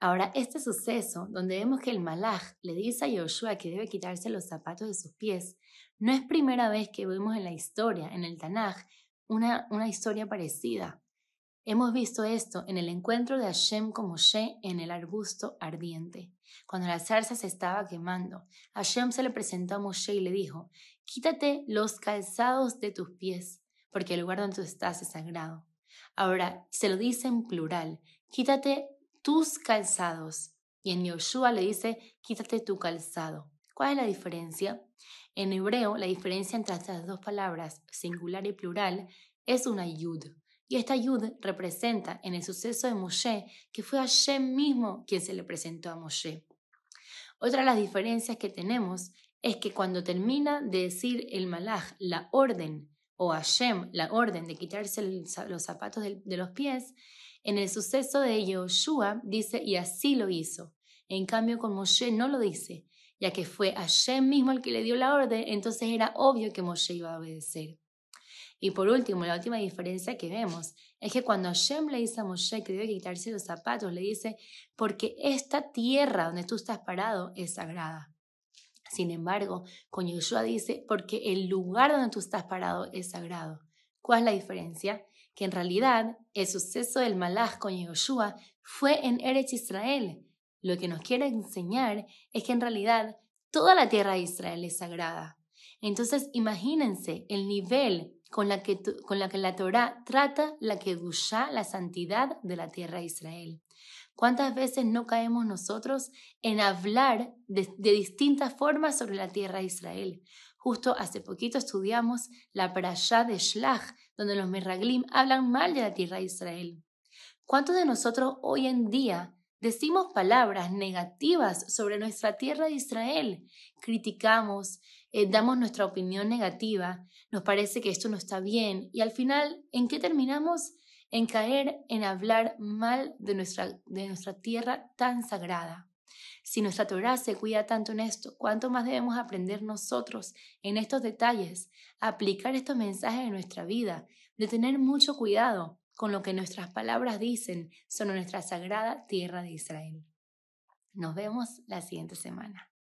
Ahora, este suceso, donde vemos que el malaj le dice a Yoshua que debe quitarse los zapatos de sus pies, no es primera vez que vemos en la historia, en el Tanaj, una, una historia parecida. Hemos visto esto en el encuentro de Hashem con Moshe en el arbusto ardiente. Cuando la zarza se estaba quemando, Hashem se le presentó a Moshe y le dijo, quítate los calzados de tus pies, porque el lugar donde tú estás es sagrado. Ahora, se lo dice en plural, quítate tus calzados. Y en Yoshua le dice, quítate tu calzado. ¿Cuál es la diferencia? En hebreo, la diferencia entre estas dos palabras, singular y plural, es una yud. Y esta yud representa en el suceso de Moshe que fue Hashem mismo quien se le presentó a Moshe. Otra de las diferencias que tenemos es que cuando termina de decir el malach la orden o Hashem la orden de quitarse los zapatos de, los pies, en el suceso de Yoshua dice y así lo hizo. En cambio con Moshe no lo dice, ya que fue Hashem mismo el que le dio la orden, entonces era obvio que Moshe iba a obedecer. Y por último, la última diferencia que vemos es que cuando Hashem le dice a Moshe que debe quitarse los zapatos, le dice, porque esta tierra donde tú estás parado es sagrada. Sin embargo, con Yoshua dice, porque el lugar donde tú estás parado es sagrado. ¿Cuál es la diferencia? Que en realidad el suceso del Malach con Yoshua fue en Eretz Israel. Lo que nos quiere enseñar es que en realidad toda la tierra de Israel es sagrada. Entonces imagínense el nivel con la que, con la, que la Torah trata la Kedushá, la santidad de la tierra de Israel. ¿Cuántas veces no caemos nosotros en hablar de, distintas formas sobre la tierra de Israel? Justo hace poquito estudiamos la parashá de Shlach, donde los Meraglim hablan mal de la tierra de Israel. ¿Cuántos de nosotros hoy en día decimos palabras negativas sobre nuestra tierra de Israel? Criticamos, eh, damos nuestra opinión negativa, nos parece que esto no está bien y al final, ¿en qué terminamos? En caer en hablar mal de nuestra, de nuestra tierra tan sagrada. Si nuestra Torah se cuida tanto en esto, ¿cuánto más debemos aprender nosotros en estos detalles, aplicar estos mensajes en nuestra vida, de tener mucho cuidado con lo que nuestras palabras dicen sobre nuestra sagrada tierra de Israel? Nos vemos la siguiente semana.